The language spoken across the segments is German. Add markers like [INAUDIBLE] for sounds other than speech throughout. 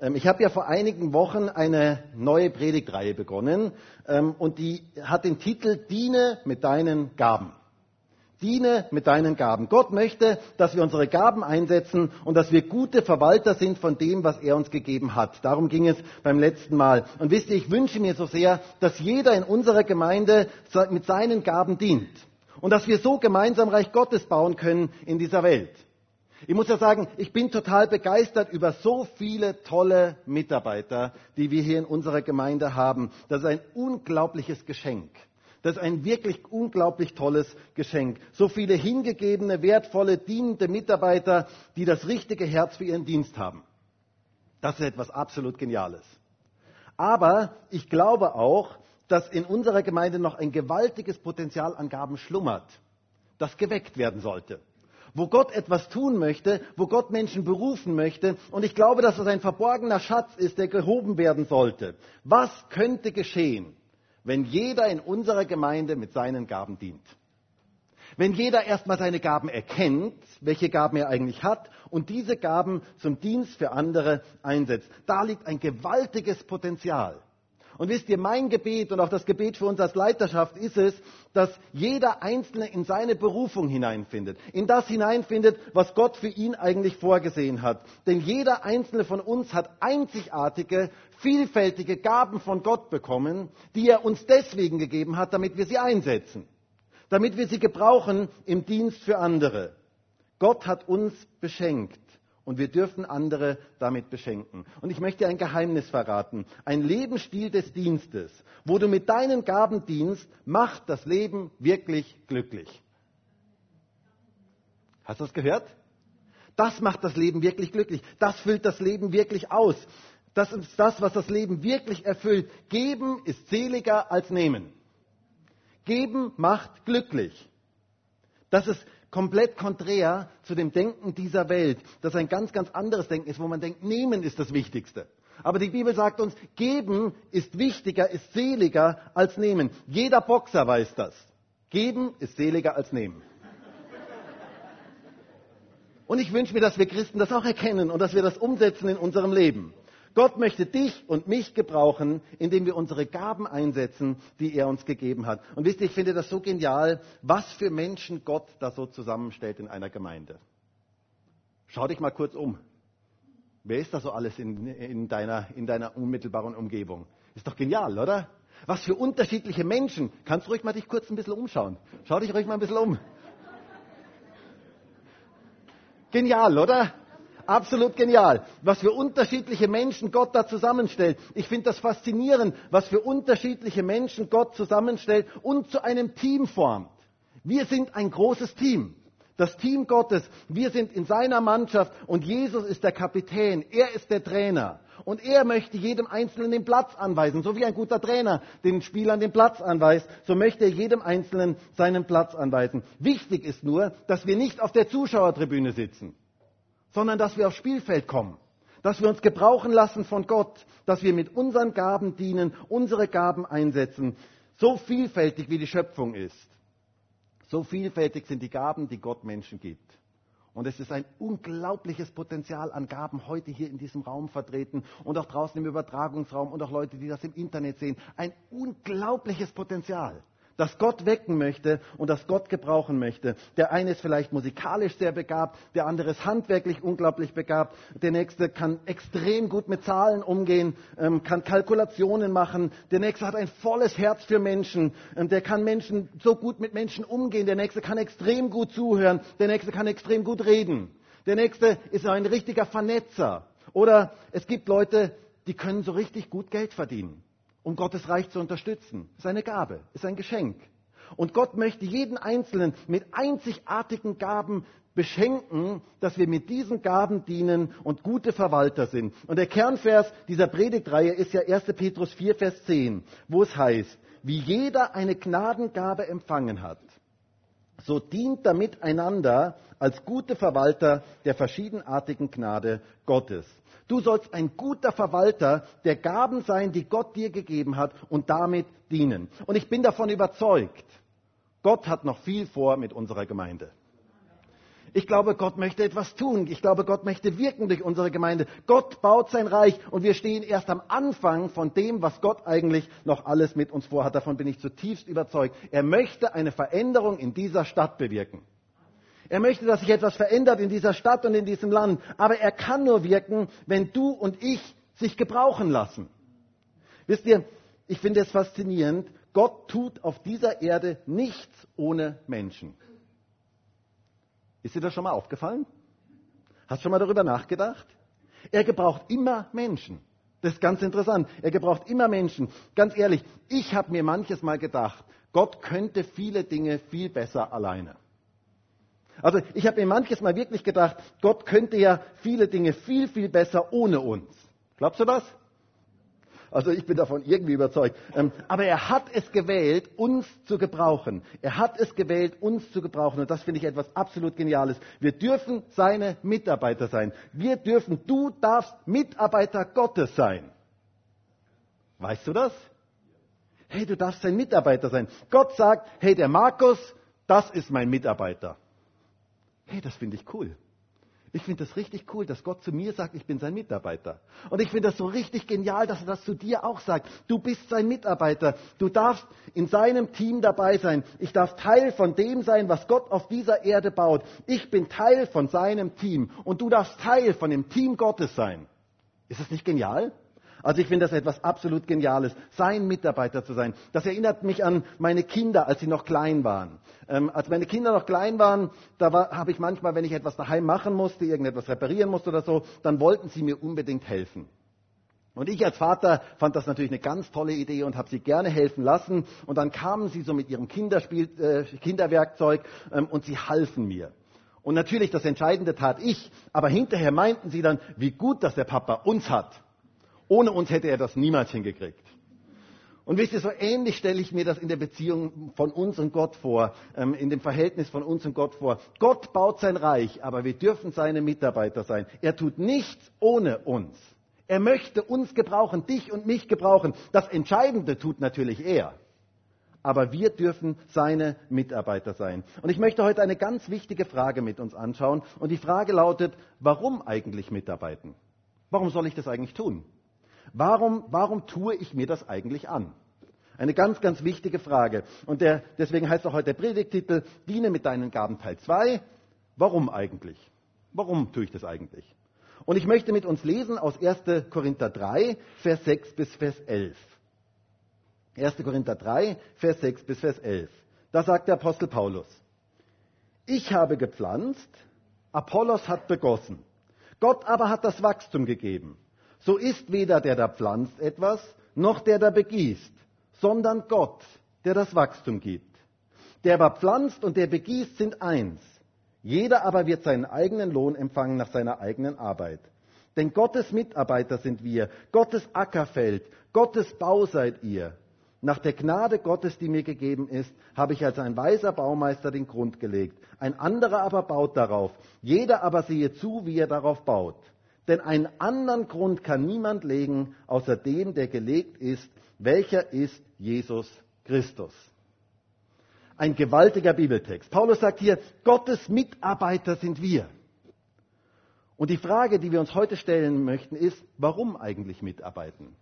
Ähm, ich habe ja vor einigen Wochen eine neue Predigtreihe begonnen ähm, und die hat den Titel Diene mit deinen Gaben. Diene mit deinen Gaben. Gott möchte, dass wir unsere Gaben einsetzen und dass wir gute Verwalter sind von dem, was er uns gegeben hat. Darum ging es beim letzten Mal. Und wisst ihr, ich wünsche mir so sehr, dass jeder in unserer Gemeinde mit seinen Gaben dient und dass wir so gemeinsam Reich Gottes bauen können in dieser Welt. Ich muss ja sagen, ich bin total begeistert über so viele tolle Mitarbeiter, die wir hier in unserer Gemeinde haben. Das ist ein unglaubliches Geschenk. Das ist ein wirklich unglaublich tolles Geschenk. So viele hingegebene, wertvolle, dienende Mitarbeiter, die das richtige Herz für ihren Dienst haben. Das ist etwas absolut Geniales. Aber ich glaube auch, dass in unserer Gemeinde noch ein gewaltiges Potenzial an Gaben schlummert, das geweckt werden sollte wo Gott etwas tun möchte, wo Gott Menschen berufen möchte. Und ich glaube, dass es ein verborgener Schatz ist, der gehoben werden sollte. Was könnte geschehen, wenn jeder in unserer Gemeinde mit seinen Gaben dient? Wenn jeder erstmal seine Gaben erkennt, welche Gaben er eigentlich hat und diese Gaben zum Dienst für andere einsetzt. Da liegt ein gewaltiges Potenzial. Und wisst ihr, mein Gebet und auch das Gebet für uns als Leiterschaft ist es, dass jeder Einzelne in seine Berufung hineinfindet, in das hineinfindet, was Gott für ihn eigentlich vorgesehen hat. Denn jeder Einzelne von uns hat einzigartige, vielfältige Gaben von Gott bekommen, die er uns deswegen gegeben hat, damit wir sie einsetzen, damit wir sie gebrauchen im Dienst für andere. Gott hat uns beschenkt und wir dürfen andere damit beschenken. Und ich möchte ein Geheimnis verraten. Ein Lebensstil des Dienstes, wo du mit deinen Gaben dienst, macht das Leben wirklich glücklich. Hast du das gehört? Das macht das Leben wirklich glücklich. Das füllt das Leben wirklich aus. Das ist das, was das Leben wirklich erfüllt. Geben ist seliger als nehmen. Geben macht glücklich. Das ist komplett konträr zu dem Denken dieser Welt, das ein ganz, ganz anderes Denken ist, wo man denkt, nehmen ist das Wichtigste. Aber die Bibel sagt uns, geben ist wichtiger, ist seliger als nehmen. Jeder Boxer weiß das. Geben ist seliger als nehmen. Und ich wünsche mir, dass wir Christen das auch erkennen und dass wir das umsetzen in unserem Leben. Gott möchte dich und mich gebrauchen, indem wir unsere Gaben einsetzen, die er uns gegeben hat. Und wisst ihr, ich finde das so genial, was für Menschen Gott da so zusammenstellt in einer Gemeinde. Schau dich mal kurz um. Wer ist da so alles in, in, deiner, in deiner unmittelbaren Umgebung? Ist doch genial, oder? Was für unterschiedliche Menschen. Kannst du ruhig mal dich kurz ein bisschen umschauen. Schau dich ruhig mal ein bisschen um. Genial, oder? Absolut genial. Was für unterschiedliche Menschen Gott da zusammenstellt. Ich finde das faszinierend, was für unterschiedliche Menschen Gott zusammenstellt und zu einem Team formt. Wir sind ein großes Team. Das Team Gottes. Wir sind in seiner Mannschaft und Jesus ist der Kapitän. Er ist der Trainer. Und er möchte jedem Einzelnen den Platz anweisen. So wie ein guter Trainer den Spielern den Platz anweist, so möchte er jedem Einzelnen seinen Platz anweisen. Wichtig ist nur, dass wir nicht auf der Zuschauertribüne sitzen sondern dass wir aufs Spielfeld kommen, dass wir uns gebrauchen lassen von Gott, dass wir mit unseren Gaben dienen, unsere Gaben einsetzen, so vielfältig wie die Schöpfung ist. So vielfältig sind die Gaben, die Gott Menschen gibt. Und es ist ein unglaubliches Potenzial an Gaben heute hier in diesem Raum vertreten und auch draußen im Übertragungsraum und auch Leute, die das im Internet sehen. Ein unglaubliches Potenzial das Gott wecken möchte und das Gott gebrauchen möchte. Der eine ist vielleicht musikalisch sehr begabt, der andere ist handwerklich unglaublich begabt, der nächste kann extrem gut mit Zahlen umgehen, ähm, kann Kalkulationen machen, der nächste hat ein volles Herz für Menschen, ähm, der kann Menschen so gut mit Menschen umgehen, der nächste kann extrem gut zuhören, der nächste kann extrem gut reden, der nächste ist ein richtiger Vernetzer. Oder es gibt Leute, die können so richtig gut Geld verdienen um Gottes Reich zu unterstützen. Ist eine Gabe, ist ein Geschenk. Und Gott möchte jeden Einzelnen mit einzigartigen Gaben beschenken, dass wir mit diesen Gaben dienen und gute Verwalter sind. Und der Kernvers dieser Predigtreihe ist ja 1. Petrus 4, Vers 10, wo es heißt, wie jeder eine Gnadengabe empfangen hat, so dient damit einander als gute Verwalter der verschiedenartigen Gnade Gottes. Du sollst ein guter Verwalter der Gaben sein, die Gott dir gegeben hat und damit dienen. Und ich bin davon überzeugt, Gott hat noch viel vor mit unserer Gemeinde. Ich glaube, Gott möchte etwas tun. Ich glaube, Gott möchte wirken durch unsere Gemeinde. Gott baut sein Reich und wir stehen erst am Anfang von dem, was Gott eigentlich noch alles mit uns vorhat. Davon bin ich zutiefst überzeugt. Er möchte eine Veränderung in dieser Stadt bewirken. Er möchte, dass sich etwas verändert in dieser Stadt und in diesem Land. Aber er kann nur wirken, wenn du und ich sich gebrauchen lassen. Wisst ihr, ich finde es faszinierend. Gott tut auf dieser Erde nichts ohne Menschen. Ist dir das schon mal aufgefallen? Hast du schon mal darüber nachgedacht? Er gebraucht immer Menschen. Das ist ganz interessant. Er gebraucht immer Menschen. Ganz ehrlich, ich habe mir manches Mal gedacht, Gott könnte viele Dinge viel besser alleine. Also ich habe mir manches Mal wirklich gedacht, Gott könnte ja viele Dinge viel, viel besser ohne uns. Glaubst du das? Also ich bin davon irgendwie überzeugt. Ähm, aber er hat es gewählt, uns zu gebrauchen. Er hat es gewählt, uns zu gebrauchen. Und das finde ich etwas absolut Geniales. Wir dürfen seine Mitarbeiter sein. Wir dürfen, du darfst Mitarbeiter Gottes sein. Weißt du das? Hey, du darfst sein Mitarbeiter sein. Gott sagt, hey, der Markus, das ist mein Mitarbeiter. Hey, das finde ich cool. Ich finde das richtig cool, dass Gott zu mir sagt, ich bin sein Mitarbeiter. Und ich finde das so richtig genial, dass er das zu dir auch sagt. Du bist sein Mitarbeiter. Du darfst in seinem Team dabei sein. Ich darf Teil von dem sein, was Gott auf dieser Erde baut. Ich bin Teil von seinem Team. Und du darfst Teil von dem Team Gottes sein. Ist das nicht genial? Also ich finde das etwas absolut Geniales, sein Mitarbeiter zu sein. Das erinnert mich an meine Kinder, als sie noch klein waren. Ähm, als meine Kinder noch klein waren, da habe ich manchmal, wenn ich etwas daheim machen musste, irgendetwas reparieren musste oder so, dann wollten sie mir unbedingt helfen. Und ich als Vater fand das natürlich eine ganz tolle Idee und habe sie gerne helfen lassen. Und dann kamen sie so mit ihrem Kinderspiel, äh, Kinderwerkzeug ähm, und sie halfen mir. Und natürlich, das Entscheidende tat ich, aber hinterher meinten sie dann, wie gut, dass der Papa uns hat. Ohne uns hätte er das niemals hingekriegt. Und wisst ihr, so ähnlich stelle ich mir das in der Beziehung von uns und Gott vor, ähm, in dem Verhältnis von uns und Gott vor. Gott baut sein Reich, aber wir dürfen seine Mitarbeiter sein. Er tut nichts ohne uns. Er möchte uns gebrauchen, dich und mich gebrauchen. Das Entscheidende tut natürlich er. Aber wir dürfen seine Mitarbeiter sein. Und ich möchte heute eine ganz wichtige Frage mit uns anschauen. Und die Frage lautet, warum eigentlich mitarbeiten? Warum soll ich das eigentlich tun? Warum, warum tue ich mir das eigentlich an? Eine ganz, ganz wichtige Frage. Und der, deswegen heißt auch heute der Predigtitel, diene mit deinen Gaben Teil 2. Warum eigentlich? Warum tue ich das eigentlich? Und ich möchte mit uns lesen aus 1. Korinther 3, Vers 6 bis Vers 11. 1. Korinther 3, Vers 6 bis Vers 11. Da sagt der Apostel Paulus, ich habe gepflanzt, Apollos hat begossen, Gott aber hat das Wachstum gegeben. So ist weder der, der pflanzt etwas, noch der, der begießt, sondern Gott, der das Wachstum gibt. Der aber pflanzt und der begießt sind eins. Jeder aber wird seinen eigenen Lohn empfangen nach seiner eigenen Arbeit. Denn Gottes Mitarbeiter sind wir, Gottes Ackerfeld, Gottes Bau seid ihr. Nach der Gnade Gottes, die mir gegeben ist, habe ich als ein weiser Baumeister den Grund gelegt. Ein anderer aber baut darauf. Jeder aber sehe zu, wie er darauf baut. Denn einen anderen Grund kann niemand legen, außer dem, der gelegt ist, welcher ist Jesus Christus. Ein gewaltiger Bibeltext. Paulus sagt hier, Gottes Mitarbeiter sind wir. Und die Frage, die wir uns heute stellen möchten, ist, warum eigentlich mitarbeiten?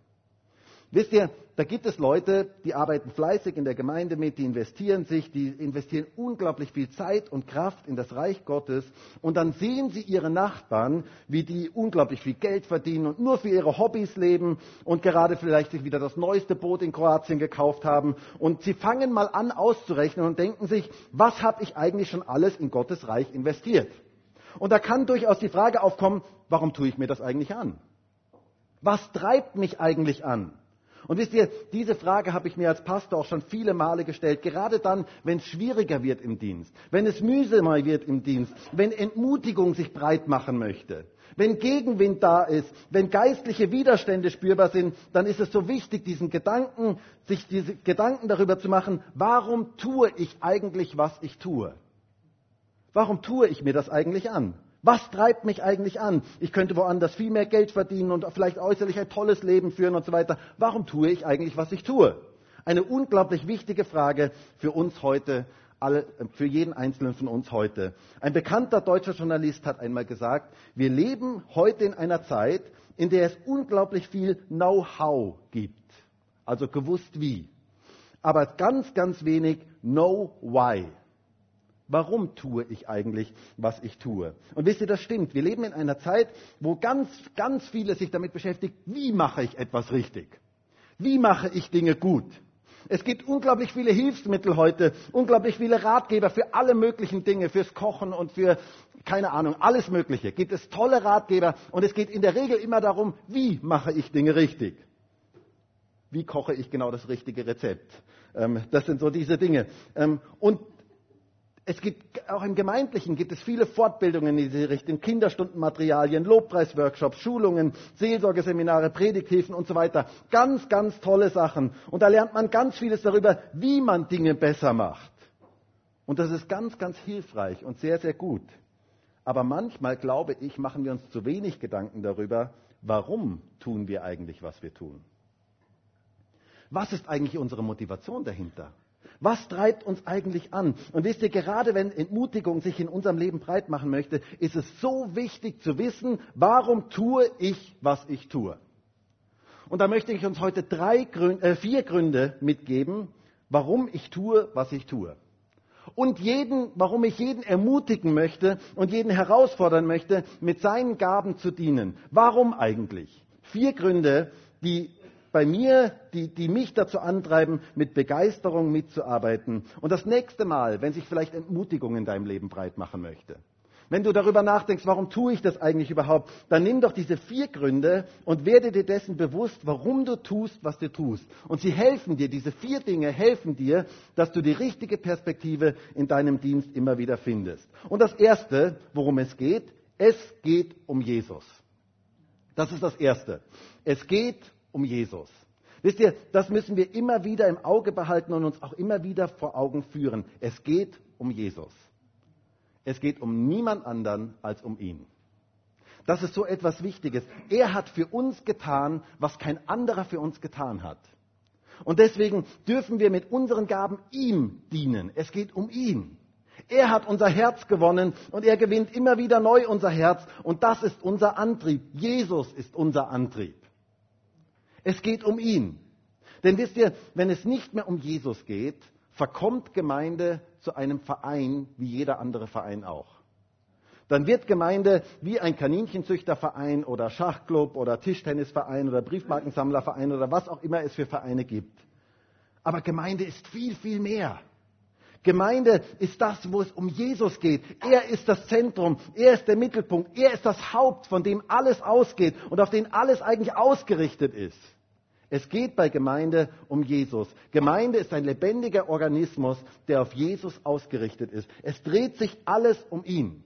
Wisst ihr, da gibt es Leute, die arbeiten fleißig in der Gemeinde mit, die investieren sich, die investieren unglaublich viel Zeit und Kraft in das Reich Gottes und dann sehen sie ihre Nachbarn, wie die unglaublich viel Geld verdienen und nur für ihre Hobbys leben und gerade vielleicht sich wieder das neueste Boot in Kroatien gekauft haben und sie fangen mal an auszurechnen und denken sich, was habe ich eigentlich schon alles in Gottes Reich investiert? Und da kann durchaus die Frage aufkommen, warum tue ich mir das eigentlich an? Was treibt mich eigentlich an? Und wisst ihr, diese Frage habe ich mir als Pastor auch schon viele Male gestellt, gerade dann, wenn es schwieriger wird im Dienst, wenn es mühsamer wird im Dienst, wenn Entmutigung sich breit machen möchte. Wenn Gegenwind da ist, wenn geistliche Widerstände spürbar sind, dann ist es so wichtig, diesen Gedanken, sich diese Gedanken darüber zu machen, warum tue ich eigentlich, was ich tue? Warum tue ich mir das eigentlich an? Was treibt mich eigentlich an? Ich könnte woanders viel mehr Geld verdienen und vielleicht äußerlich ein tolles Leben führen und so weiter. Warum tue ich eigentlich, was ich tue? Eine unglaublich wichtige Frage für uns heute alle, für jeden Einzelnen von uns heute. Ein bekannter deutscher Journalist hat einmal gesagt, wir leben heute in einer Zeit, in der es unglaublich viel Know-how gibt. Also gewusst wie. Aber ganz, ganz wenig Know-why. Warum tue ich eigentlich, was ich tue? Und wisst ihr, das stimmt. Wir leben in einer Zeit, wo ganz, ganz viele sich damit beschäftigt, wie mache ich etwas richtig? Wie mache ich Dinge gut? Es gibt unglaublich viele Hilfsmittel heute, unglaublich viele Ratgeber für alle möglichen Dinge, fürs Kochen und für, keine Ahnung, alles Mögliche. Gibt es tolle Ratgeber und es geht in der Regel immer darum, wie mache ich Dinge richtig? Wie koche ich genau das richtige Rezept? Ähm, das sind so diese Dinge. Ähm, und es gibt auch im Gemeindlichen gibt es viele Fortbildungen in diese Richtung, Kinderstundenmaterialien, Lobpreisworkshops, Schulungen, Seelsorgeseminare, Predigthilfen und so weiter. Ganz, ganz tolle Sachen. Und da lernt man ganz vieles darüber, wie man Dinge besser macht. Und das ist ganz, ganz hilfreich und sehr, sehr gut. Aber manchmal, glaube ich, machen wir uns zu wenig Gedanken darüber, warum tun wir eigentlich, was wir tun. Was ist eigentlich unsere Motivation dahinter? Was treibt uns eigentlich an? Und wisst ihr, gerade wenn Entmutigung sich in unserem Leben breit machen möchte, ist es so wichtig zu wissen, warum tue ich, was ich tue. Und da möchte ich uns heute drei äh, vier Gründe mitgeben, warum ich tue, was ich tue. Und jeden, warum ich jeden ermutigen möchte und jeden herausfordern möchte, mit seinen Gaben zu dienen. Warum eigentlich? Vier Gründe, die bei mir, die, die mich dazu antreiben, mit Begeisterung mitzuarbeiten. Und das nächste Mal, wenn sich vielleicht Entmutigung in deinem Leben breit machen möchte, wenn du darüber nachdenkst, warum tue ich das eigentlich überhaupt, dann nimm doch diese vier Gründe und werde dir dessen bewusst, warum du tust, was du tust. Und sie helfen dir, diese vier Dinge helfen dir, dass du die richtige Perspektive in deinem Dienst immer wieder findest. Und das Erste, worum es geht, es geht um Jesus. Das ist das Erste. Es geht um Jesus. Wisst ihr, das müssen wir immer wieder im Auge behalten und uns auch immer wieder vor Augen führen. Es geht um Jesus. Es geht um niemand anderen als um ihn. Das ist so etwas Wichtiges. Er hat für uns getan, was kein anderer für uns getan hat. Und deswegen dürfen wir mit unseren Gaben ihm dienen. Es geht um ihn. Er hat unser Herz gewonnen und er gewinnt immer wieder neu unser Herz. Und das ist unser Antrieb. Jesus ist unser Antrieb. Es geht um ihn. Denn wisst ihr, wenn es nicht mehr um Jesus geht, verkommt Gemeinde zu einem Verein wie jeder andere Verein auch. Dann wird Gemeinde wie ein Kaninchenzüchterverein oder Schachclub oder Tischtennisverein oder Briefmarkensammlerverein oder was auch immer es für Vereine gibt. Aber Gemeinde ist viel, viel mehr. Gemeinde ist das, wo es um Jesus geht. Er ist das Zentrum, er ist der Mittelpunkt, er ist das Haupt, von dem alles ausgeht und auf den alles eigentlich ausgerichtet ist. Es geht bei Gemeinde um Jesus. Gemeinde ist ein lebendiger Organismus, der auf Jesus ausgerichtet ist. Es dreht sich alles um ihn.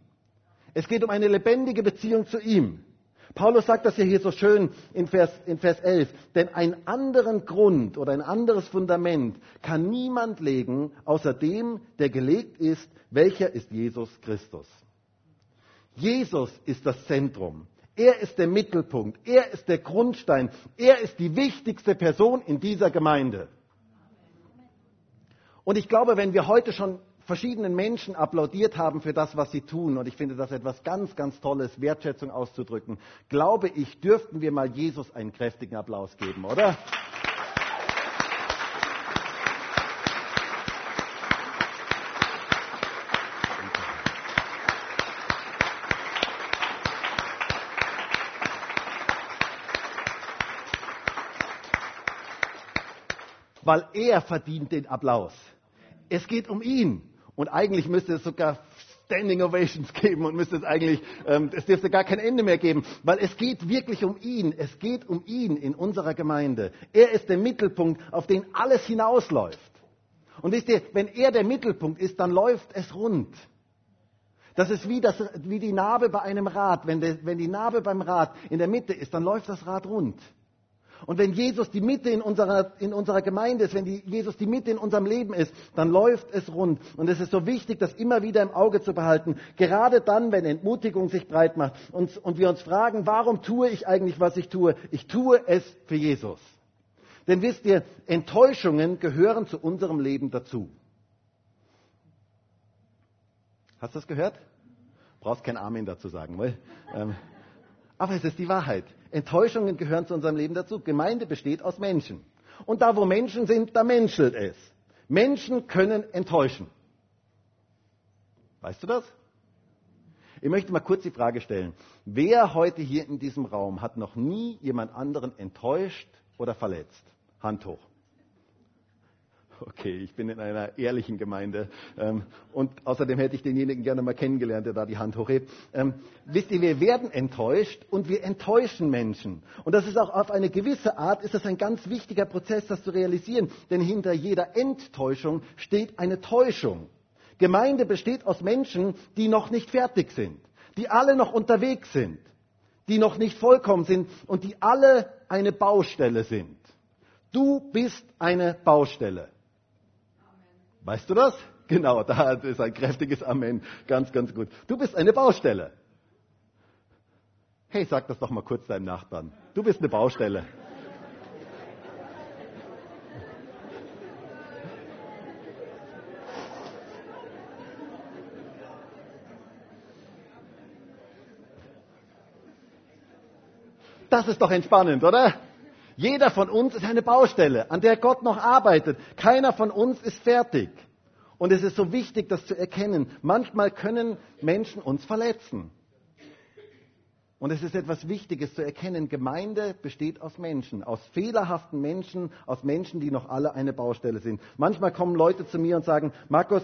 Es geht um eine lebendige Beziehung zu ihm. Paulus sagt das ja hier so schön in Vers, in Vers 11. Denn einen anderen Grund oder ein anderes Fundament kann niemand legen, außer dem, der gelegt ist, welcher ist Jesus Christus. Jesus ist das Zentrum. Er ist der Mittelpunkt. Er ist der Grundstein. Er ist die wichtigste Person in dieser Gemeinde. Und ich glaube, wenn wir heute schon verschiedenen Menschen applaudiert haben für das, was sie tun, und ich finde das etwas ganz, ganz Tolles, Wertschätzung auszudrücken, glaube ich, dürften wir mal Jesus einen kräftigen Applaus geben, oder? Weil er verdient den Applaus. Es geht um ihn. Und eigentlich müsste es sogar Standing Ovations [LAUGHS] geben und müsste es eigentlich, ähm, es dürfte gar kein Ende mehr geben, weil es geht wirklich um ihn. Es geht um ihn in unserer Gemeinde. Er ist der Mittelpunkt, auf den alles hinausläuft. Und wisst ihr, wenn er der Mittelpunkt ist, dann läuft es rund. Das ist wie, das, wie die Narbe bei einem Rad. Wenn, der, wenn die Narbe beim Rad in der Mitte ist, dann läuft das Rad rund. Und wenn Jesus die Mitte in unserer, in unserer Gemeinde ist, wenn die, Jesus die Mitte in unserem Leben ist, dann läuft es rund. Und es ist so wichtig, das immer wieder im Auge zu behalten. Gerade dann, wenn Entmutigung sich breit macht und, und wir uns fragen, warum tue ich eigentlich, was ich tue? Ich tue es für Jesus. Denn wisst ihr, Enttäuschungen gehören zu unserem Leben dazu. Hast du das gehört? Brauchst kein Amen dazu sagen, weil. Ähm, aber es ist die Wahrheit. Enttäuschungen gehören zu unserem Leben dazu. Gemeinde besteht aus Menschen. Und da, wo Menschen sind, da menschelt es. Menschen können enttäuschen. Weißt du das? Ich möchte mal kurz die Frage stellen. Wer heute hier in diesem Raum hat noch nie jemand anderen enttäuscht oder verletzt? Hand hoch. Okay, ich bin in einer ehrlichen Gemeinde. Ähm, und außerdem hätte ich denjenigen gerne mal kennengelernt, der da die Hand hochhebt. Ähm, wisst ihr, wir werden enttäuscht und wir enttäuschen Menschen. Und das ist auch auf eine gewisse Art, ist das ein ganz wichtiger Prozess, das zu realisieren. Denn hinter jeder Enttäuschung steht eine Täuschung. Gemeinde besteht aus Menschen, die noch nicht fertig sind, die alle noch unterwegs sind, die noch nicht vollkommen sind und die alle eine Baustelle sind. Du bist eine Baustelle. Weißt du das? [LAUGHS] Genau, da ist ein kräftiges Amen. Ganz, ganz gut. Du bist eine Baustelle. Hey, sag das doch mal kurz deinem Nachbarn. Du bist eine Baustelle. Das ist doch entspannend, oder? Jeder von uns ist eine Baustelle, an der Gott noch arbeitet. Keiner von uns ist fertig. Und es ist so wichtig, das zu erkennen. Manchmal können Menschen uns verletzen. Und es ist etwas Wichtiges zu erkennen. Gemeinde besteht aus Menschen, aus fehlerhaften Menschen, aus Menschen, die noch alle eine Baustelle sind. Manchmal kommen Leute zu mir und sagen, Markus,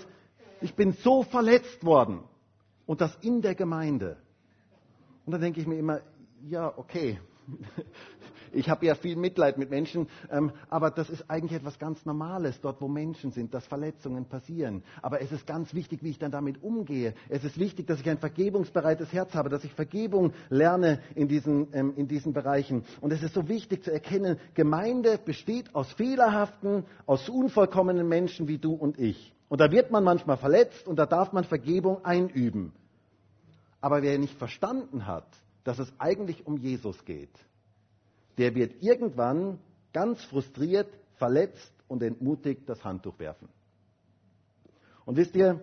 ich bin so verletzt worden. Und das in der Gemeinde. Und dann denke ich mir immer, ja, okay, [LAUGHS] ich habe ja viel Mitleid mit Menschen, ähm, aber das ist eigentlich etwas ganz Normales, dort wo Menschen sind, dass Verletzungen passieren. Aber es ist ganz wichtig, wie ich dann damit umgehe. Es ist wichtig, dass ich ein vergebungsbereites Herz habe, dass ich Vergebung lerne in diesen, ähm, in diesen Bereichen. Und es ist so wichtig zu erkennen, Gemeinde besteht aus fehlerhaften, aus unvollkommenen Menschen wie du und ich. Und da wird man manchmal verletzt und da darf man Vergebung einüben. Aber wer nicht verstanden hat, dass es eigentlich um Jesus geht, der wird irgendwann ganz frustriert, verletzt und entmutigt das Handtuch werfen. Und wisst ihr,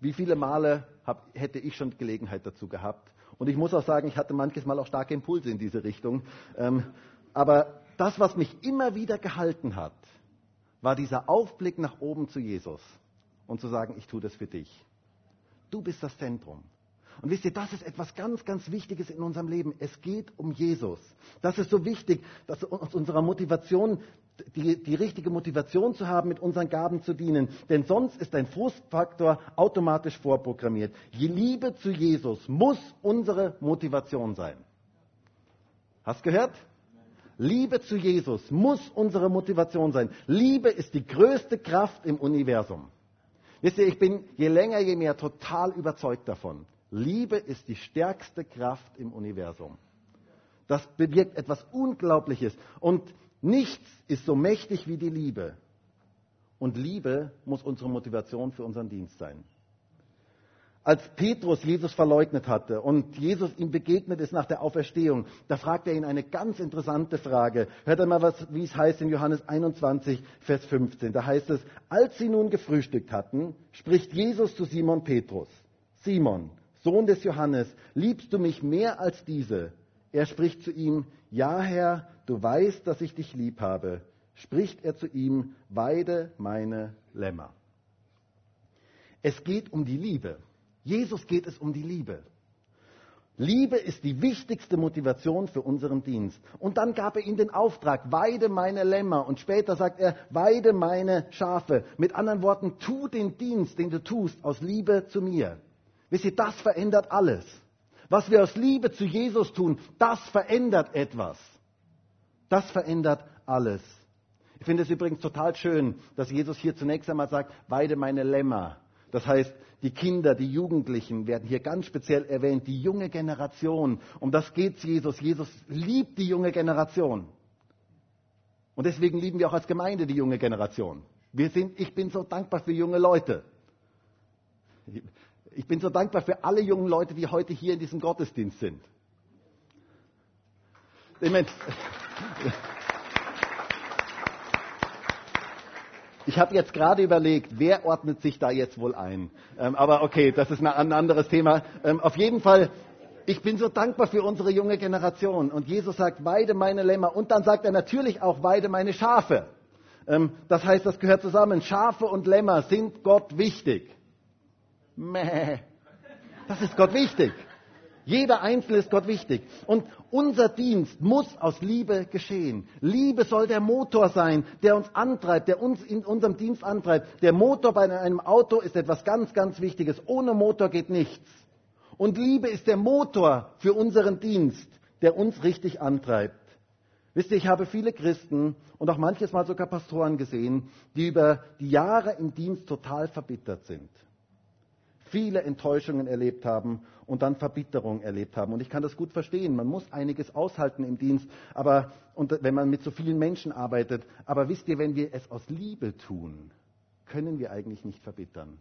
wie viele Male hab, hätte ich schon Gelegenheit dazu gehabt? Und ich muss auch sagen, ich hatte manches Mal auch starke Impulse in diese Richtung. Ähm, aber das, was mich immer wieder gehalten hat, war dieser Aufblick nach oben zu Jesus und zu sagen, ich tue das für dich. Du bist das Zentrum. Und wisst ihr, das ist etwas ganz, ganz Wichtiges in unserem Leben. Es geht um Jesus. Das ist so wichtig, dass uns unserer Motivation, die, die richtige Motivation zu haben, mit unseren Gaben zu dienen. Denn sonst ist ein Frustfaktor automatisch vorprogrammiert. Die Liebe zu Jesus muss unsere Motivation sein. Hast gehört? Liebe zu Jesus muss unsere Motivation sein. Liebe ist die größte Kraft im Universum. Wisst ihr, ich bin je länger, je mehr total überzeugt davon. Liebe ist die stärkste Kraft im Universum. Das bewirkt etwas Unglaubliches. Und nichts ist so mächtig wie die Liebe. Und Liebe muss unsere Motivation für unseren Dienst sein. Als Petrus Jesus verleugnet hatte und Jesus ihm begegnet ist nach der Auferstehung, da fragt er ihn eine ganz interessante Frage. Hört einmal, was, wie es heißt in Johannes 21, Vers 15. Da heißt es, als sie nun gefrühstückt hatten, spricht Jesus zu Simon Petrus. Simon, Sohn des Johannes, liebst du mich mehr als diese? Er spricht zu ihm, ja Herr, du weißt, dass ich dich lieb habe. Spricht er zu ihm, weide meine Lämmer. Es geht um die Liebe. Jesus geht es um die Liebe. Liebe ist die wichtigste Motivation für unseren Dienst. Und dann gab er ihm den Auftrag, weide meine Lämmer. Und später sagt er, weide meine Schafe. Mit anderen Worten, tu den Dienst, den du tust, aus Liebe zu mir. Wisst ihr, das verändert alles. Was wir aus Liebe zu Jesus tun, das verändert etwas. Das verändert alles. Ich finde es übrigens total schön, dass Jesus hier zunächst einmal sagt, weide meine Lämmer. Das heißt, die Kinder, die Jugendlichen werden hier ganz speziell erwähnt, die junge Generation. Um das geht Jesus. Jesus liebt die junge Generation. Und deswegen lieben wir auch als Gemeinde die junge Generation. Wir sind, ich bin so dankbar für junge Leute. Ich bin so dankbar für alle jungen Leute, die heute hier in diesem Gottesdienst sind. [LAUGHS] Ich, habe jetzt gerade überlegt, wer ordnet sich da jetzt wohl ein? Ähm, aber okay, das ist ein anderes Thema. Ähm, auf jeden Fall, ich bin so dankbar für unsere junge Generation. Und Jesus sagt, weide meine Lämmer. Und dann sagt er natürlich auch, weide meine Schafe. Ähm, das heißt, das gehört zusammen. Schafe und Lämmer sind Gott wichtig. Mäh. Das ist Gott wichtig. Jeder Einzelne ist Gott wichtig. Und unser Dienst muss aus Liebe geschehen. Liebe soll der Motor sein, der uns antreibt, der uns in unserem Dienst antreibt. Der Motor bei einem Auto ist etwas ganz, ganz Wichtiges. Ohne Motor geht nichts. Und Liebe ist der Motor für unseren Dienst, der uns richtig antreibt. Wisst ihr, ich habe viele Christen und auch manches Mal sogar Pastoren gesehen, die über die Jahre im Dienst total verbittert sind viele Enttäuschungen erlebt haben und dann Verbitterung erlebt haben. Und ich kann das gut verstehen. Man muss einiges aushalten im Dienst, aber und wenn man mit so vielen Menschen arbeitet. Aber wisst ihr, wenn wir es aus Liebe tun, können wir eigentlich nicht verbittern.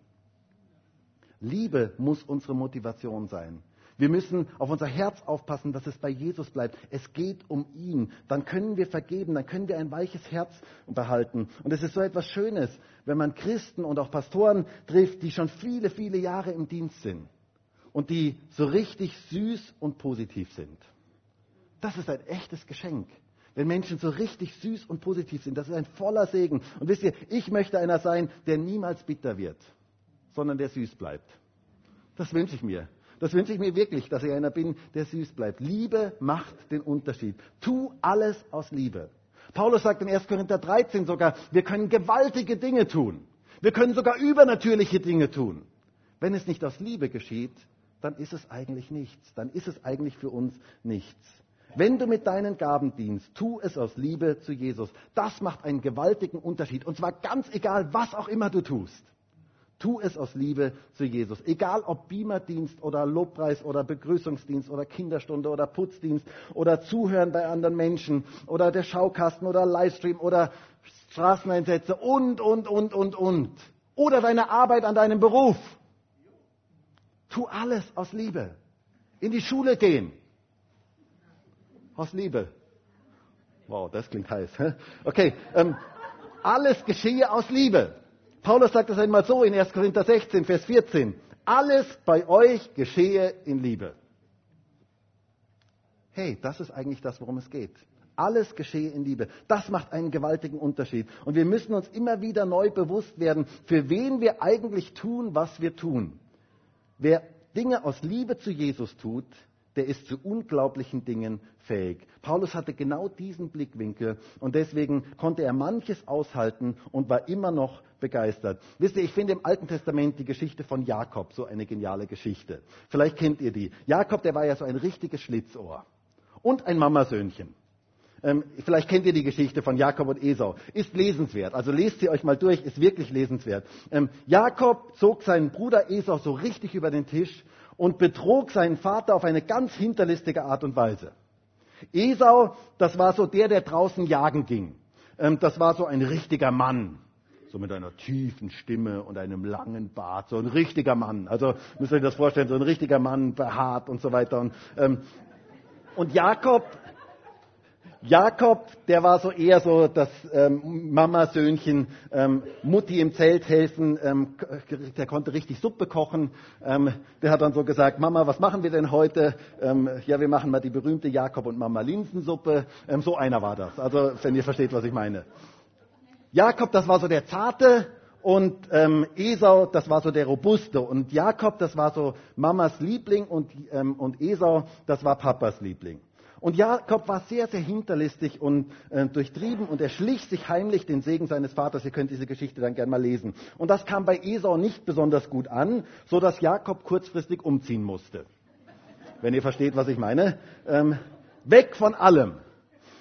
Liebe muss unsere Motivation sein. Wir müssen auf unser Herz aufpassen, dass es bei Jesus bleibt. Es geht um ihn. Dann können wir vergeben, dann können wir ein weiches Herz behalten. Und es ist so etwas Schönes, wenn man Christen und auch Pastoren trifft, die schon viele, viele Jahre im Dienst sind und die so richtig süß und positiv sind. Das ist ein echtes Geschenk. Wenn Menschen so richtig süß und positiv sind, das ist ein voller Segen. Und wisst ihr, ich möchte einer sein, der niemals bitter wird, sondern der süß bleibt. Das wünsche ich mir. Das wünsche ich mir wirklich, dass ich einer bin, der süß bleibt. Liebe macht den Unterschied. Tu alles aus Liebe. Paulus sagt in 1. Korinther 13 sogar, wir können gewaltige Dinge tun. Wir können sogar übernatürliche Dinge tun. Wenn es nicht aus Liebe geschieht, dann ist es eigentlich nichts. Dann ist es eigentlich für uns nichts. Wenn du mit deinen Gaben dienst, tu es aus Liebe zu Jesus. Das macht einen gewaltigen Unterschied. Und zwar ganz egal, was auch immer du tust. Tu es aus Liebe zu Jesus. Egal ob Beamerdienst oder Lobpreis oder Begrüßungsdienst oder Kinderstunde oder Putzdienst oder Zuhören bei anderen Menschen oder der Schaukasten oder Livestream oder Straßeneinsätze und, und, und, und, und. Oder deine Arbeit an deinem Beruf. Tu alles aus Liebe. In die Schule gehen. Aus Liebe. Wow, das klingt heiß. Okay, ähm, alles geschehe aus Liebe. Paulus sagt es einmal so in 1. Korinther 16, Vers 14. Alles bei euch geschehe in Liebe. Hey, das ist eigentlich das, worum es geht. Alles geschehe in Liebe. Das macht einen gewaltigen Unterschied. Und wir müssen uns immer wieder neu bewusst werden, für wen wir eigentlich tun, was wir tun. Wer Dinge aus Liebe zu Jesus tut, der ist zu unglaublichen Dingen fähig. Paulus hatte genau diesen Blickwinkel und deswegen konnte er manches aushalten und war immer noch begeistert. Wisst ihr, ich finde im Alten Testament die Geschichte von Jakob so eine geniale Geschichte. Vielleicht kennt ihr die. Jakob, der war ja so ein richtiges Schlitzohr und ein Mamasöhnchen. Ähm, vielleicht kennt ihr die Geschichte von Jakob und Esau. Ist lesenswert. Also lest sie euch mal durch, ist wirklich lesenswert. Ähm, Jakob zog seinen Bruder Esau so richtig über den Tisch und betrog seinen Vater auf eine ganz hinterlistige Art und Weise. Esau, das war so der, der draußen jagen ging. Ähm, das war so ein richtiger Mann. So mit einer tiefen Stimme und einem langen Bart. So ein richtiger Mann. Also müsst ihr euch das vorstellen, so ein richtiger Mann, behaart und so weiter. Und, ähm, und Jakob, Jakob, der war so eher so das ähm, Mama-Söhnchen, ähm, Mutti im Zelt helfen, ähm, der konnte richtig Suppe kochen. Ähm, der hat dann so gesagt, Mama, was machen wir denn heute? Ähm, ja, wir machen mal die berühmte Jakob und Mama Linsensuppe. Ähm, so einer war das, also wenn ihr versteht, was ich meine. Jakob, das war so der Zarte und ähm, Esau, das war so der Robuste. Und Jakob, das war so Mamas Liebling und, ähm, und Esau, das war Papas Liebling. Und Jakob war sehr, sehr hinterlistig und äh, durchtrieben und er schlich sich heimlich den Segen seines Vaters. Ihr könnt diese Geschichte dann gerne mal lesen. Und das kam bei Esau nicht besonders gut an, so dass Jakob kurzfristig umziehen musste. Wenn ihr versteht, was ich meine. Ähm, weg von allem.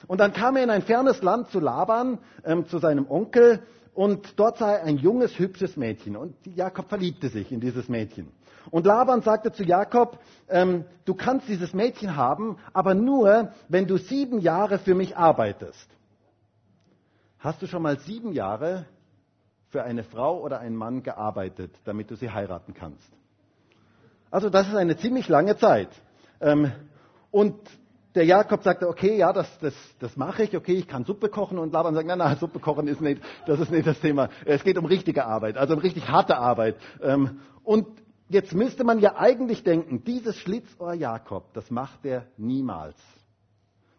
Und dann kam er in ein fernes Land zu Laban, ähm, zu seinem Onkel, und dort sah er ein junges, hübsches Mädchen. Und Jakob verliebte sich in dieses Mädchen. Und Laban sagte zu Jakob, ähm, du kannst dieses Mädchen haben, aber nur, wenn du sieben Jahre für mich arbeitest. Hast du schon mal sieben Jahre für eine Frau oder einen Mann gearbeitet, damit du sie heiraten kannst? Also das ist eine ziemlich lange Zeit. Ähm, und der Jakob sagte, okay, ja, das, das, das mache ich, okay, ich kann Suppe kochen und Laban sagt, nein, nein, Suppe kochen ist nicht, das ist nicht das Thema. Es geht um richtige Arbeit, also um richtig harte Arbeit. Ähm, und jetzt müsste man ja eigentlich denken, dieses Schlitzohr Jakob, das macht er niemals.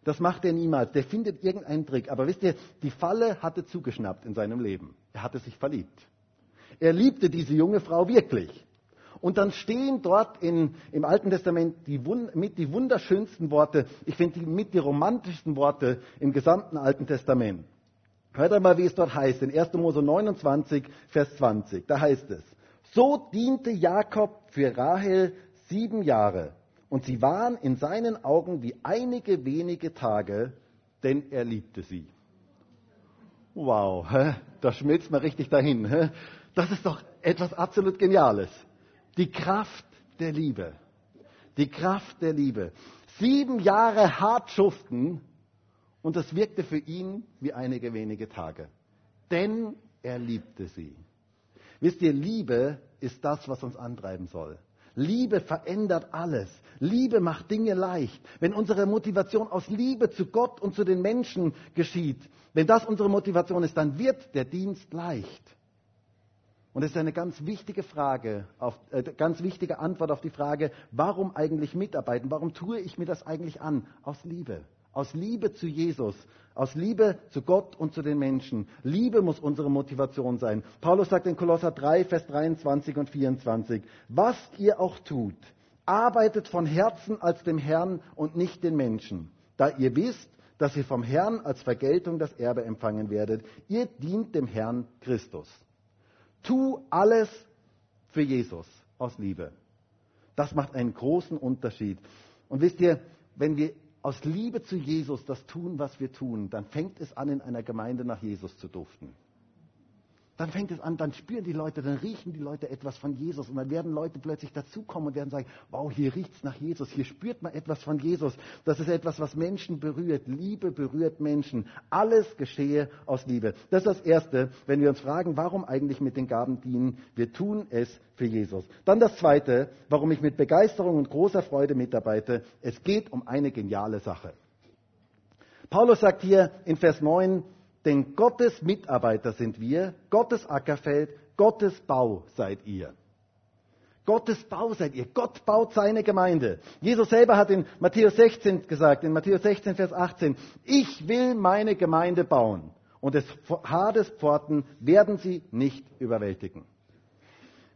Das macht er niemals. Der findet irgendeinen Trick. Aber wisst ihr, die Falle hatte zugeschnappt in seinem Leben. Er hatte sich verliebt. Er liebte diese junge Frau wirklich. Und dann stehen dort in, im Alten Testament die, mit die wunderschönsten Worte, ich finde die mit die romantischsten Worte im gesamten Alten Testament. Hört einmal, wie es dort heißt, in 1. Mose 29, Vers 20. Da heißt es, so diente Jakob für Rahel sieben Jahre. Und sie waren in seinen Augen wie einige wenige Tage, denn er liebte sie. Wow, da schmilzt man richtig dahin. Das ist doch etwas absolut Geniales. Die Kraft der Liebe. Die Kraft der Liebe. Sieben Jahre hart schuften und das wirkte für ihn wie einige wenige Tage. Denn er liebte sie. Wisst ihr, Liebe ist das, was uns antreiben soll. Liebe verändert alles. Liebe macht Dinge leicht. Wenn unsere Motivation aus Liebe zu Gott und zu den Menschen geschieht, wenn das unsere Motivation ist, dann wird der Dienst leicht. Und es ist eine ganz wichtige Frage, auf, äh, ganz wichtige Antwort auf die Frage, warum eigentlich mitarbeiten? Warum tue ich mir das eigentlich an? Aus Liebe. Aus Liebe zu Jesus, aus Liebe zu Gott und zu den Menschen. Liebe muss unsere Motivation sein. Paulus sagt in Kolosser 3, Vers 23 und 24, was ihr auch tut, arbeitet von Herzen als dem Herrn und nicht den Menschen, da ihr wisst, dass ihr vom Herrn als Vergeltung das Erbe empfangen werdet. Ihr dient dem Herrn Christus. Tu alles für Jesus aus Liebe. Das macht einen großen Unterschied. Und wisst ihr, wenn wir aus Liebe zu Jesus das tun, was wir tun, dann fängt es an, in einer Gemeinde nach Jesus zu duften dann fängt es an, dann spüren die Leute, dann riechen die Leute etwas von Jesus und dann werden Leute plötzlich dazukommen und werden sagen, wow, hier riecht es nach Jesus, hier spürt man etwas von Jesus. Das ist etwas, was Menschen berührt. Liebe berührt Menschen. Alles geschehe aus Liebe. Das ist das Erste, wenn wir uns fragen, warum eigentlich mit den Gaben dienen. Wir tun es für Jesus. Dann das Zweite, warum ich mit Begeisterung und großer Freude mitarbeite. Es geht um eine geniale Sache. Paulus sagt hier in Vers 9, denn Gottes Mitarbeiter sind wir, Gottes Ackerfeld, Gottes Bau seid ihr. Gottes Bau seid ihr. Gott baut seine Gemeinde. Jesus selber hat in Matthäus 16 gesagt, in Matthäus 16, Vers 18, ich will meine Gemeinde bauen und des Hades Pforten werden sie nicht überwältigen.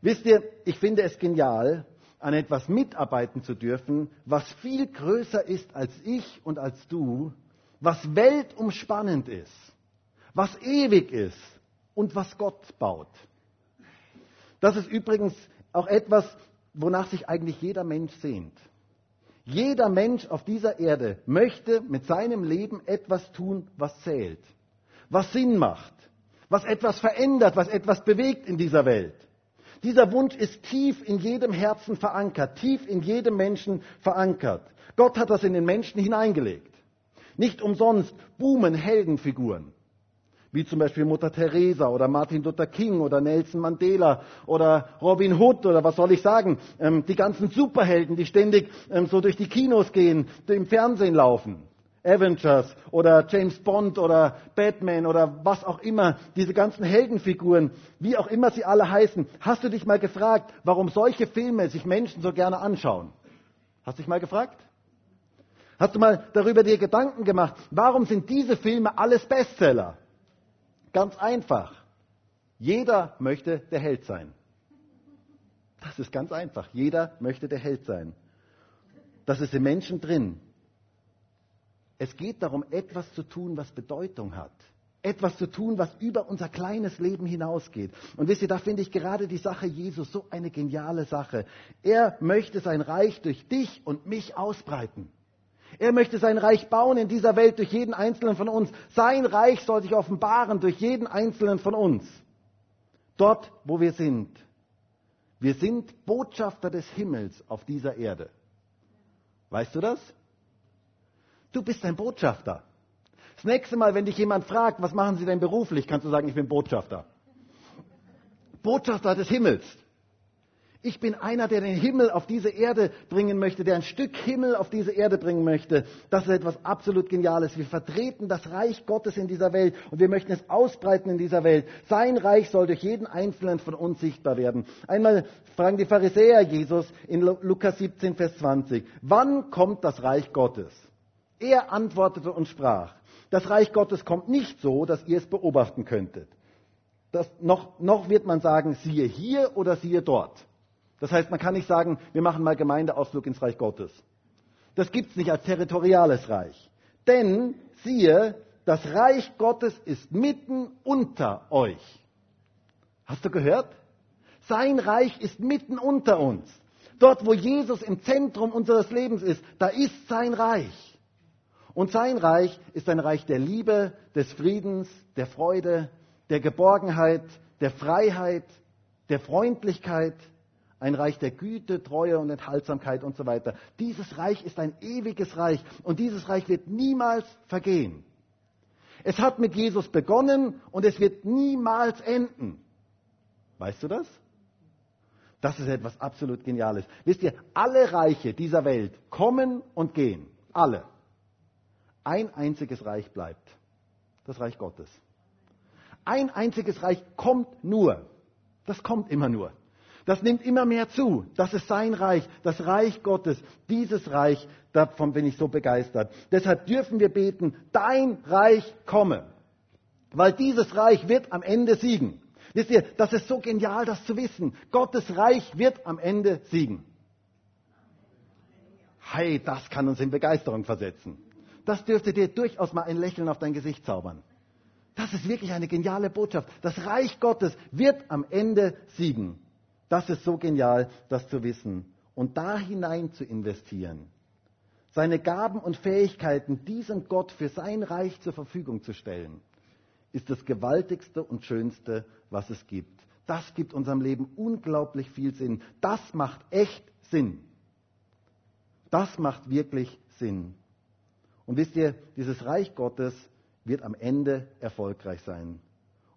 Wisst ihr, ich finde es genial, an etwas mitarbeiten zu dürfen, was viel größer ist als ich und als du, was weltumspannend ist was ewig ist und was Gott baut. Das ist übrigens auch etwas, wonach sich eigentlich jeder Mensch sehnt. Jeder Mensch auf dieser Erde möchte mit seinem Leben etwas tun, was zählt, was Sinn macht, was etwas verändert, was etwas bewegt in dieser Welt. Dieser Wunsch ist tief in jedem Herzen verankert, tief in jedem Menschen verankert. Gott hat das in den Menschen hineingelegt. Nicht umsonst boomen Heldenfiguren wie zum Beispiel Mutter Teresa oder Martin Luther King oder Nelson Mandela oder Robin Hood oder was soll ich sagen, ähm, die ganzen Superhelden, die ständig ähm, so durch die Kinos gehen, im Fernsehen laufen. Avengers oder James Bond oder Batman oder was auch immer, diese ganzen Heldenfiguren, wie auch immer sie alle heißen. Hast du dich mal gefragt, warum solche Filme sich Menschen so gerne anschauen? Hast du dich mal gefragt? Hast du mal darüber dir Gedanken gemacht, warum sind diese Filme alles Bestseller? Ganz einfach. Jeder möchte der Held sein. Das ist ganz einfach. Jeder möchte der Held sein. Das ist im Menschen drin. Es geht darum, etwas zu tun, was Bedeutung hat. Etwas zu tun, was über unser kleines Leben hinausgeht. Und wisst ihr, da finde ich gerade die Sache Jesus so eine geniale Sache. Er möchte sein Reich durch dich und mich ausbreiten. Er möchte sein Reich bauen in dieser Welt durch jeden einzelnen von uns. Sein Reich soll sich offenbaren durch jeden einzelnen von uns. Dort, wo wir sind. Wir sind Botschafter des Himmels auf dieser Erde. Weißt du das? Du bist ein Botschafter. Das nächste Mal, wenn dich jemand fragt, was machen Sie denn beruflich, kannst du sagen, ich bin Botschafter. Botschafter des Himmels. Ich bin einer, der den Himmel auf diese Erde bringen möchte, der ein Stück Himmel auf diese Erde bringen möchte. Das ist etwas absolut Geniales. Wir vertreten das Reich Gottes in dieser Welt und wir möchten es ausbreiten in dieser Welt. Sein Reich soll durch jeden Einzelnen von uns sichtbar werden. Einmal fragen die Pharisäer Jesus in Lukas 17, Vers 20, wann kommt das Reich Gottes? Er antwortete und sprach, das Reich Gottes kommt nicht so, dass ihr es beobachten könntet. Das, noch, noch wird man sagen, siehe hier oder siehe dort. Das heißt, man kann nicht sagen, wir machen mal Gemeindeausflug ins Reich Gottes. Das gibt es nicht als territoriales Reich. Denn, siehe, das Reich Gottes ist mitten unter euch. Hast du gehört? Sein Reich ist mitten unter uns. Dort, wo Jesus im Zentrum unseres Lebens ist, da ist sein Reich. Und sein Reich ist ein Reich der Liebe, des Friedens, der Freude, der Geborgenheit, der Freiheit, der Freundlichkeit, ein Reich der Güte, Treue und Enthaltsamkeit und so weiter. Dieses Reich ist ein ewiges Reich und dieses Reich wird niemals vergehen. Es hat mit Jesus begonnen und es wird niemals enden. Weißt du das? Das ist etwas absolut Geniales. Wisst ihr, alle Reiche dieser Welt kommen und gehen. Alle. Ein einziges Reich bleibt. Das Reich Gottes. Ein einziges Reich kommt nur. Das kommt immer nur. Das nimmt immer mehr zu. Das ist sein Reich, das Reich Gottes. Dieses Reich, davon bin ich so begeistert. Deshalb dürfen wir beten, dein Reich komme. Weil dieses Reich wird am Ende siegen. Wisst ihr, das ist so genial, das zu wissen. Gottes Reich wird am Ende siegen. Hey, das kann uns in Begeisterung versetzen. Das dürfte dir durchaus mal ein Lächeln auf dein Gesicht zaubern. Das ist wirklich eine geniale Botschaft. Das Reich Gottes wird am Ende siegen. Das ist so genial, das zu wissen und da hinein zu investieren. Seine Gaben und Fähigkeiten diesem Gott für sein Reich zur Verfügung zu stellen, ist das Gewaltigste und Schönste, was es gibt. Das gibt unserem Leben unglaublich viel Sinn. Das macht echt Sinn. Das macht wirklich Sinn. Und wisst ihr, dieses Reich Gottes wird am Ende erfolgreich sein.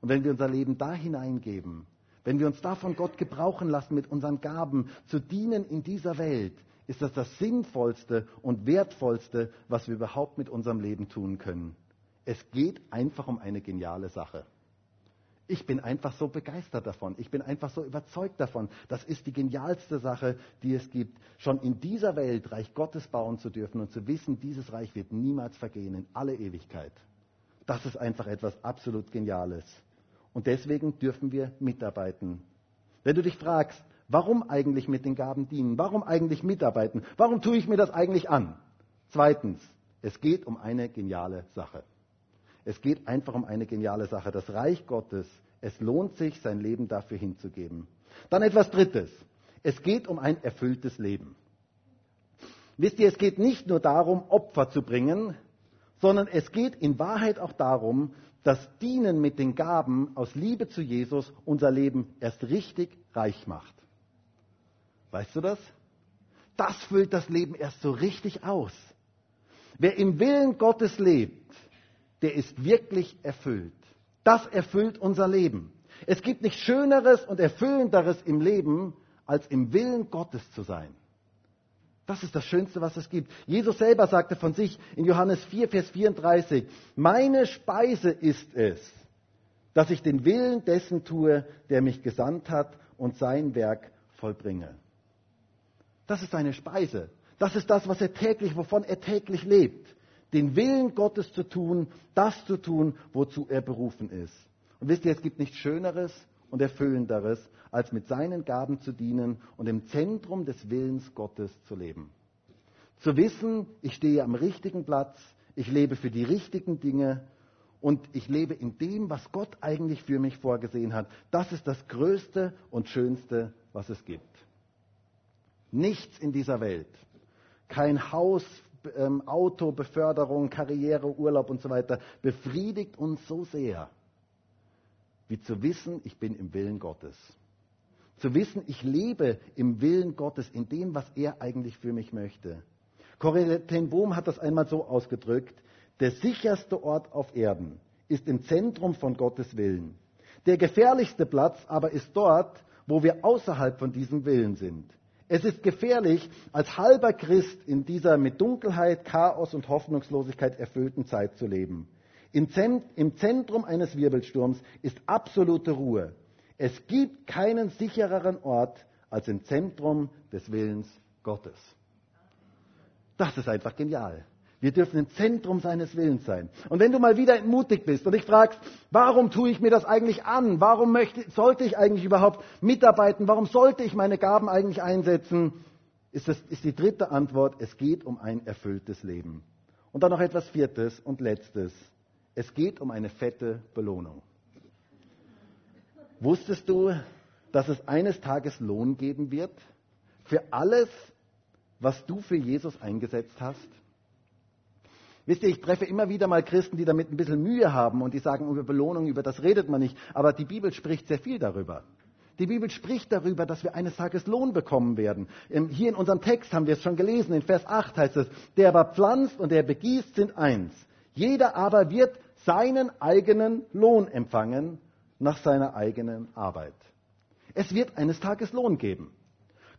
Und wenn wir unser Leben da hineingeben, wenn wir uns davon Gott gebrauchen lassen, mit unseren Gaben zu dienen in dieser Welt, ist das das Sinnvollste und Wertvollste, was wir überhaupt mit unserem Leben tun können. Es geht einfach um eine geniale Sache. Ich bin einfach so begeistert davon. Ich bin einfach so überzeugt davon. Das ist die genialste Sache, die es gibt. Schon in dieser Welt Reich Gottes bauen zu dürfen und zu wissen, dieses Reich wird niemals vergehen in alle Ewigkeit. Das ist einfach etwas absolut Geniales. Und deswegen dürfen wir mitarbeiten. Wenn du dich fragst, warum eigentlich mit den Gaben dienen? Warum eigentlich mitarbeiten? Warum tue ich mir das eigentlich an? Zweitens, es geht um eine geniale Sache. Es geht einfach um eine geniale Sache. Das Reich Gottes, es lohnt sich, sein Leben dafür hinzugeben. Dann etwas Drittes. Es geht um ein erfülltes Leben. Wisst ihr, es geht nicht nur darum, Opfer zu bringen, sondern es geht in Wahrheit auch darum, das Dienen mit den Gaben aus Liebe zu Jesus unser Leben erst richtig reich macht. Weißt du das? Das füllt das Leben erst so richtig aus. Wer im Willen Gottes lebt, der ist wirklich erfüllt. Das erfüllt unser Leben. Es gibt nichts Schöneres und Erfüllenderes im Leben, als im Willen Gottes zu sein. Das ist das Schönste, was es gibt. Jesus selber sagte von sich in Johannes 4, Vers 34, meine Speise ist es, dass ich den Willen dessen tue, der mich gesandt hat und sein Werk vollbringe. Das ist seine Speise. Das ist das, was er täglich, wovon er täglich lebt. Den Willen Gottes zu tun, das zu tun, wozu er berufen ist. Und wisst ihr, es gibt nichts Schöneres und Erfüllenderes, als mit seinen Gaben zu dienen und im Zentrum des Willens Gottes zu leben. Zu wissen, ich stehe am richtigen Platz, ich lebe für die richtigen Dinge und ich lebe in dem, was Gott eigentlich für mich vorgesehen hat. Das ist das Größte und Schönste, was es gibt. Nichts in dieser Welt, kein Haus, ähm, Auto, Beförderung, Karriere, Urlaub und so weiter befriedigt uns so sehr wie zu wissen, ich bin im Willen Gottes. Zu wissen, ich lebe im Willen Gottes, in dem, was er eigentlich für mich möchte. Corrie ten Boom hat das einmal so ausgedrückt, der sicherste Ort auf Erden ist im Zentrum von Gottes Willen. Der gefährlichste Platz aber ist dort, wo wir außerhalb von diesem Willen sind. Es ist gefährlich, als halber Christ in dieser mit Dunkelheit, Chaos und Hoffnungslosigkeit erfüllten Zeit zu leben. Im Zentrum eines Wirbelsturms ist absolute Ruhe. Es gibt keinen sichereren Ort als im Zentrum des Willens Gottes. Das ist einfach genial. Wir dürfen im Zentrum seines Willens sein. Und wenn du mal wieder entmutigt bist und dich fragst, warum tue ich mir das eigentlich an? Warum möchte, sollte ich eigentlich überhaupt mitarbeiten? Warum sollte ich meine Gaben eigentlich einsetzen? Ist, das, ist die dritte Antwort, es geht um ein erfülltes Leben. Und dann noch etwas Viertes und Letztes. Es geht um eine fette Belohnung. Wusstest du, dass es eines Tages Lohn geben wird für alles, was du für Jesus eingesetzt hast? Wisst ihr, ich treffe immer wieder mal Christen, die damit ein bisschen Mühe haben und die sagen, über Belohnung, über das redet man nicht. Aber die Bibel spricht sehr viel darüber. Die Bibel spricht darüber, dass wir eines Tages Lohn bekommen werden. Hier in unserem Text haben wir es schon gelesen, in Vers 8 heißt es, der aber pflanzt und der begießt sind eins. Jeder aber wird seinen eigenen Lohn empfangen nach seiner eigenen Arbeit. Es wird eines Tages Lohn geben.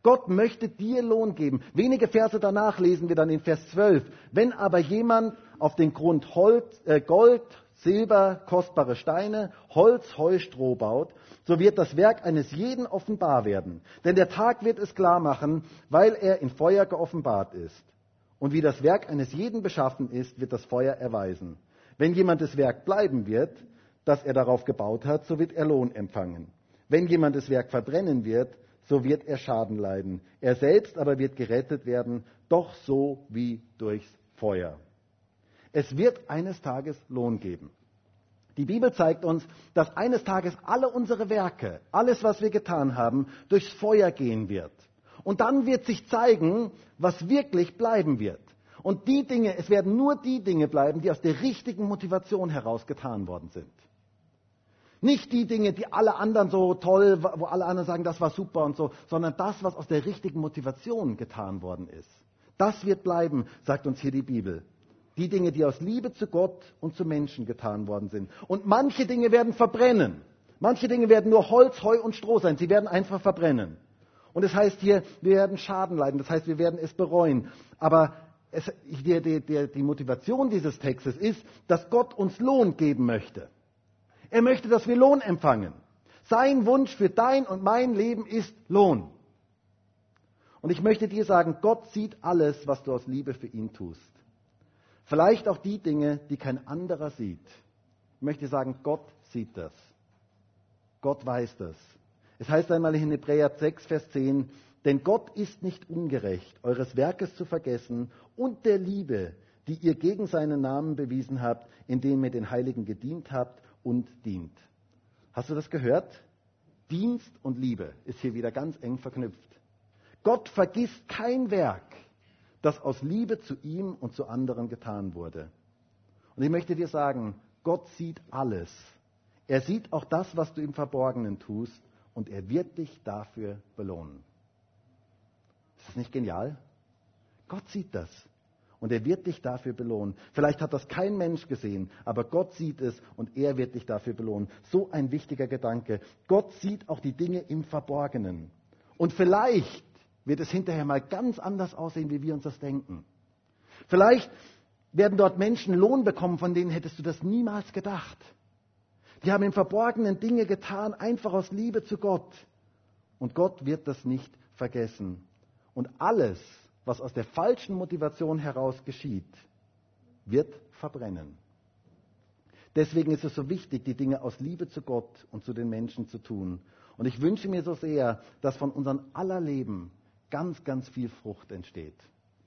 Gott möchte dir Lohn geben. Wenige Verse danach lesen wir dann in Vers 12. Wenn aber jemand auf den Grund Holz, äh, Gold, Silber, kostbare Steine, Holz, Heu, Stroh baut, so wird das Werk eines jeden offenbar werden. Denn der Tag wird es klar machen, weil er in Feuer geoffenbart ist. Und wie das Werk eines jeden beschaffen ist, wird das Feuer erweisen. Wenn jemand das Werk bleiben wird, das er darauf gebaut hat, so wird er Lohn empfangen. Wenn jemand das Werk verbrennen wird, so wird er Schaden leiden. Er selbst aber wird gerettet werden, doch so wie durchs Feuer. Es wird eines Tages Lohn geben. Die Bibel zeigt uns, dass eines Tages alle unsere Werke, alles, was wir getan haben, durchs Feuer gehen wird. Und dann wird sich zeigen, was wirklich bleiben wird. Und die Dinge, es werden nur die Dinge bleiben, die aus der richtigen Motivation heraus getan worden sind. Nicht die Dinge, die alle anderen so toll, wo alle anderen sagen, das war super und so, sondern das, was aus der richtigen Motivation getan worden ist. Das wird bleiben, sagt uns hier die Bibel. Die Dinge, die aus Liebe zu Gott und zu Menschen getan worden sind. Und manche Dinge werden verbrennen. Manche Dinge werden nur Holz, Heu und Stroh sein. Sie werden einfach verbrennen. Und es das heißt hier, wir werden Schaden leiden. Das heißt, wir werden es bereuen. Aber es, die, die, die Motivation dieses Textes ist, dass Gott uns Lohn geben möchte. Er möchte, dass wir Lohn empfangen. Sein Wunsch für dein und mein Leben ist Lohn. Und ich möchte dir sagen, Gott sieht alles, was du aus Liebe für ihn tust. Vielleicht auch die Dinge, die kein anderer sieht. Ich möchte sagen, Gott sieht das. Gott weiß das. Es heißt einmal in Hebräer 6, Vers 10, denn Gott ist nicht ungerecht, eures Werkes zu vergessen und der Liebe, die ihr gegen seinen Namen bewiesen habt, indem ihr den Heiligen gedient habt und dient. Hast du das gehört? Dienst und Liebe ist hier wieder ganz eng verknüpft. Gott vergisst kein Werk, das aus Liebe zu ihm und zu anderen getan wurde. Und ich möchte dir sagen, Gott sieht alles. Er sieht auch das, was du im Verborgenen tust, und er wird dich dafür belohnen. Das nicht genial? Gott sieht das. Und er wird dich dafür belohnen. Vielleicht hat das kein Mensch gesehen, aber Gott sieht es und er wird dich dafür belohnen. So ein wichtiger Gedanke. Gott sieht auch die Dinge im Verborgenen. Und vielleicht wird es hinterher mal ganz anders aussehen, wie wir uns das denken. Vielleicht werden dort Menschen Lohn bekommen, von denen hättest du das niemals gedacht. Die haben im Verborgenen Dinge getan, einfach aus Liebe zu Gott. Und Gott wird das nicht vergessen. Und alles, was aus der falschen Motivation heraus geschieht, wird verbrennen. Deswegen ist es so wichtig, die Dinge aus Liebe zu Gott und zu den Menschen zu tun. Und ich wünsche mir so sehr, dass von unserem aller Leben ganz, ganz viel Frucht entsteht.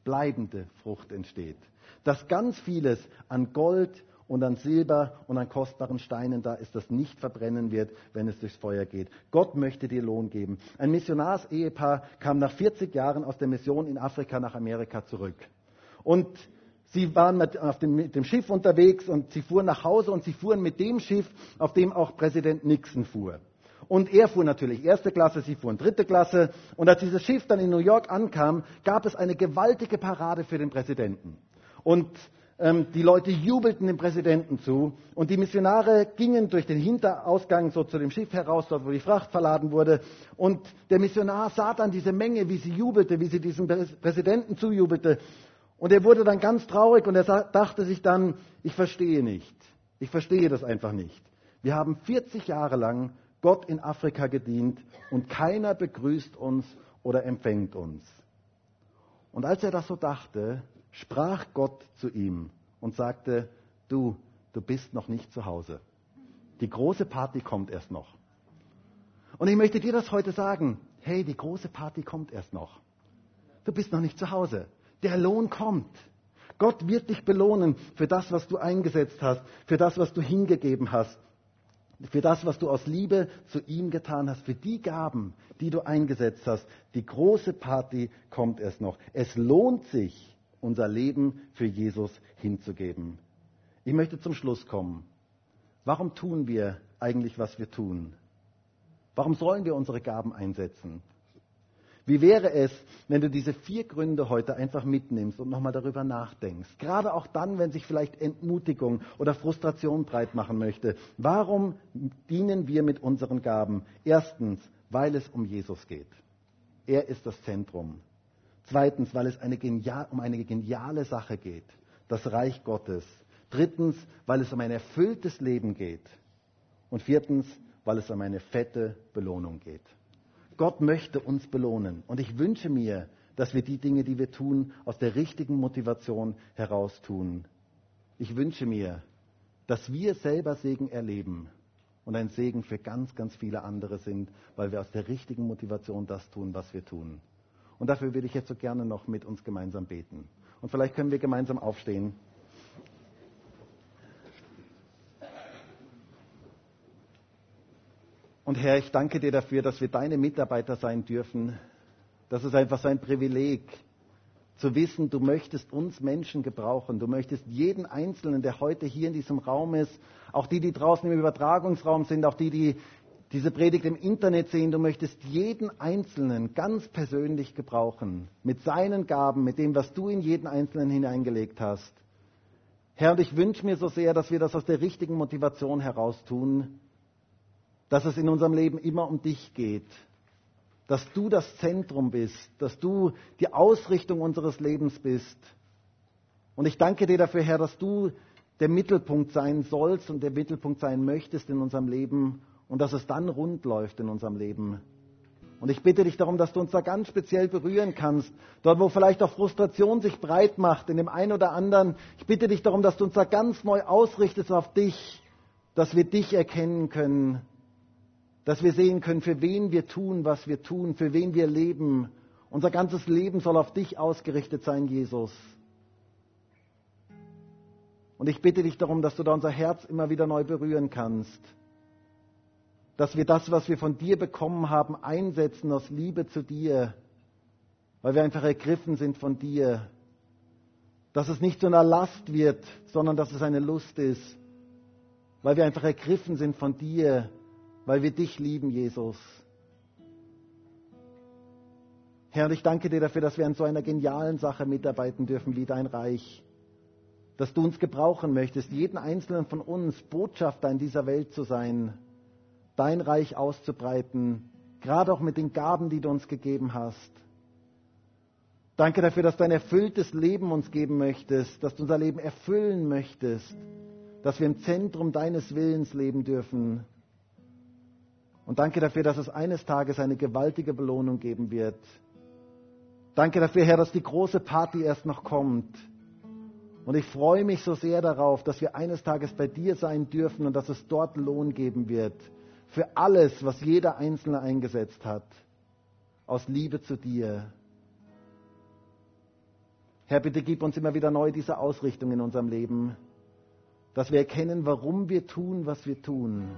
Bleibende Frucht entsteht. Dass ganz vieles an Gold und an Silber und an kostbaren Steinen da ist, das nicht verbrennen wird, wenn es durchs Feuer geht. Gott möchte dir Lohn geben. Ein Missionarsehepaar kam nach 40 Jahren aus der Mission in Afrika nach Amerika zurück. Und sie waren mit, auf dem, mit dem Schiff unterwegs und sie fuhren nach Hause und sie fuhren mit dem Schiff, auf dem auch Präsident Nixon fuhr. Und er fuhr natürlich erste Klasse, sie fuhren dritte Klasse. Und als dieses Schiff dann in New York ankam, gab es eine gewaltige Parade für den Präsidenten. Und die Leute jubelten dem Präsidenten zu und die Missionare gingen durch den Hinterausgang so zu dem Schiff heraus, dort wo die Fracht verladen wurde. Und der Missionar sah dann diese Menge, wie sie jubelte, wie sie diesem Präsidenten zujubelte. Und er wurde dann ganz traurig und er dachte sich dann, ich verstehe nicht. Ich verstehe das einfach nicht. Wir haben 40 Jahre lang Gott in Afrika gedient und keiner begrüßt uns oder empfängt uns. Und als er das so dachte, sprach Gott zu ihm und sagte, du, du bist noch nicht zu Hause. Die große Party kommt erst noch. Und ich möchte dir das heute sagen. Hey, die große Party kommt erst noch. Du bist noch nicht zu Hause. Der Lohn kommt. Gott wird dich belohnen für das, was du eingesetzt hast, für das, was du hingegeben hast, für das, was du aus Liebe zu ihm getan hast, für die Gaben, die du eingesetzt hast. Die große Party kommt erst noch. Es lohnt sich, unser Leben für Jesus hinzugeben. Ich möchte zum Schluss kommen. Warum tun wir eigentlich, was wir tun? Warum sollen wir unsere Gaben einsetzen? Wie wäre es, wenn du diese vier Gründe heute einfach mitnimmst und nochmal darüber nachdenkst? Gerade auch dann, wenn sich vielleicht Entmutigung oder Frustration breit machen möchte. Warum dienen wir mit unseren Gaben? Erstens, weil es um Jesus geht. Er ist das Zentrum. Zweitens, weil es eine genial, um eine geniale Sache geht. Das Reich Gottes. Drittens, weil es um ein erfülltes Leben geht. Und viertens, weil es um eine fette Belohnung geht. Gott möchte uns belohnen. Und ich wünsche mir, dass wir die Dinge, die wir tun, aus der richtigen Motivation heraus tun. Ich wünsche mir, dass wir selber Segen erleben und ein Segen für ganz, ganz viele andere sind, weil wir aus der richtigen Motivation das tun, was wir tun. Und dafür würde ich jetzt so gerne noch mit uns gemeinsam beten. Und vielleicht können wir gemeinsam aufstehen. Und Herr, ich danke dir dafür, dass wir deine Mitarbeiter sein dürfen. Das ist einfach so ein Privileg, zu wissen, du möchtest uns Menschen gebrauchen. Du möchtest jeden Einzelnen, der heute hier in diesem Raum ist, auch die, die draußen im Übertragungsraum sind, auch die, die diese Predigt im Internet sehen, du möchtest jeden Einzelnen ganz persönlich gebrauchen, mit seinen Gaben, mit dem, was du in jeden Einzelnen hineingelegt hast. Herr, und ich wünsche mir so sehr, dass wir das aus der richtigen Motivation heraus tun, dass es in unserem Leben immer um dich geht, dass du das Zentrum bist, dass du die Ausrichtung unseres Lebens bist. Und ich danke dir dafür, Herr, dass du der Mittelpunkt sein sollst und der Mittelpunkt sein möchtest in unserem Leben und dass es dann rund läuft in unserem Leben. Und ich bitte dich darum, dass du uns da ganz speziell berühren kannst, dort wo vielleicht auch Frustration sich breit macht in dem einen oder anderen. Ich bitte dich darum, dass du uns da ganz neu ausrichtest auf dich, dass wir dich erkennen können dass wir sehen können, für wen wir tun, was wir tun, für wen wir leben. Unser ganzes Leben soll auf dich ausgerichtet sein, Jesus. Und ich bitte dich darum, dass du da unser Herz immer wieder neu berühren kannst. Dass wir das, was wir von dir bekommen haben, einsetzen aus Liebe zu dir, weil wir einfach ergriffen sind von dir. Dass es nicht zu einer Last wird, sondern dass es eine Lust ist, weil wir einfach ergriffen sind von dir weil wir dich lieben, Jesus. Herr, ich danke dir dafür, dass wir an so einer genialen Sache mitarbeiten dürfen wie dein Reich. Dass du uns gebrauchen möchtest, jeden einzelnen von uns Botschafter in dieser Welt zu sein, dein Reich auszubreiten, gerade auch mit den Gaben, die du uns gegeben hast. Danke dafür, dass du ein erfülltes Leben uns geben möchtest, dass du unser Leben erfüllen möchtest, dass wir im Zentrum deines Willens leben dürfen. Und danke dafür, dass es eines Tages eine gewaltige Belohnung geben wird. Danke dafür, Herr, dass die große Party erst noch kommt. Und ich freue mich so sehr darauf, dass wir eines Tages bei dir sein dürfen und dass es dort Lohn geben wird für alles, was jeder Einzelne eingesetzt hat, aus Liebe zu dir. Herr, bitte gib uns immer wieder neu diese Ausrichtung in unserem Leben, dass wir erkennen, warum wir tun, was wir tun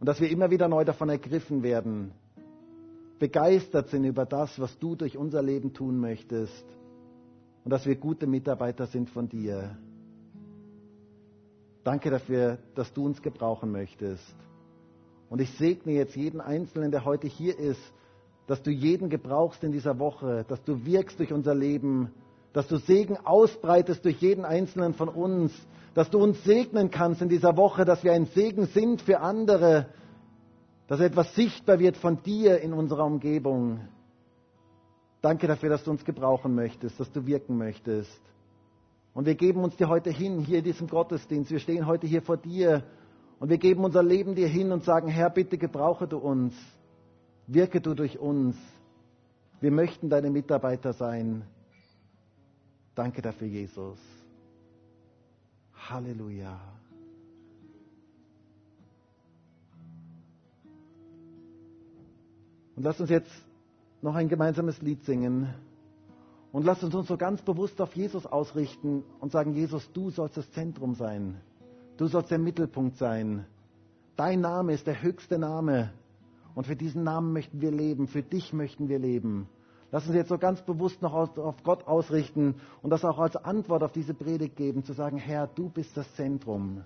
und dass wir immer wieder neu davon ergriffen werden, begeistert sind über das, was du durch unser Leben tun möchtest. Und dass wir gute Mitarbeiter sind von dir. Danke dafür, dass du uns gebrauchen möchtest. Und ich segne jetzt jeden Einzelnen, der heute hier ist, dass du jeden gebrauchst in dieser Woche, dass du wirkst durch unser Leben, dass du Segen ausbreitest durch jeden einzelnen von uns, dass du uns segnen kannst in dieser Woche, dass wir ein Segen sind für andere, dass etwas sichtbar wird von dir in unserer Umgebung. Danke dafür, dass du uns gebrauchen möchtest, dass du wirken möchtest. Und wir geben uns dir heute hin, hier in diesem Gottesdienst. Wir stehen heute hier vor dir und wir geben unser Leben dir hin und sagen, Herr, bitte gebrauche du uns. Wirke du durch uns. Wir möchten deine Mitarbeiter sein. Danke dafür, Jesus. Halleluja. Und lass uns jetzt noch ein gemeinsames Lied singen. Und lass uns uns so ganz bewusst auf Jesus ausrichten und sagen, Jesus, du sollst das Zentrum sein. Du sollst der Mittelpunkt sein. Dein Name ist der höchste Name. Und für diesen Namen möchten wir leben. Für dich möchten wir leben. Lass uns jetzt so ganz bewusst noch auf Gott ausrichten und das auch als Antwort auf diese Predigt geben, zu sagen, Herr, du bist das Zentrum.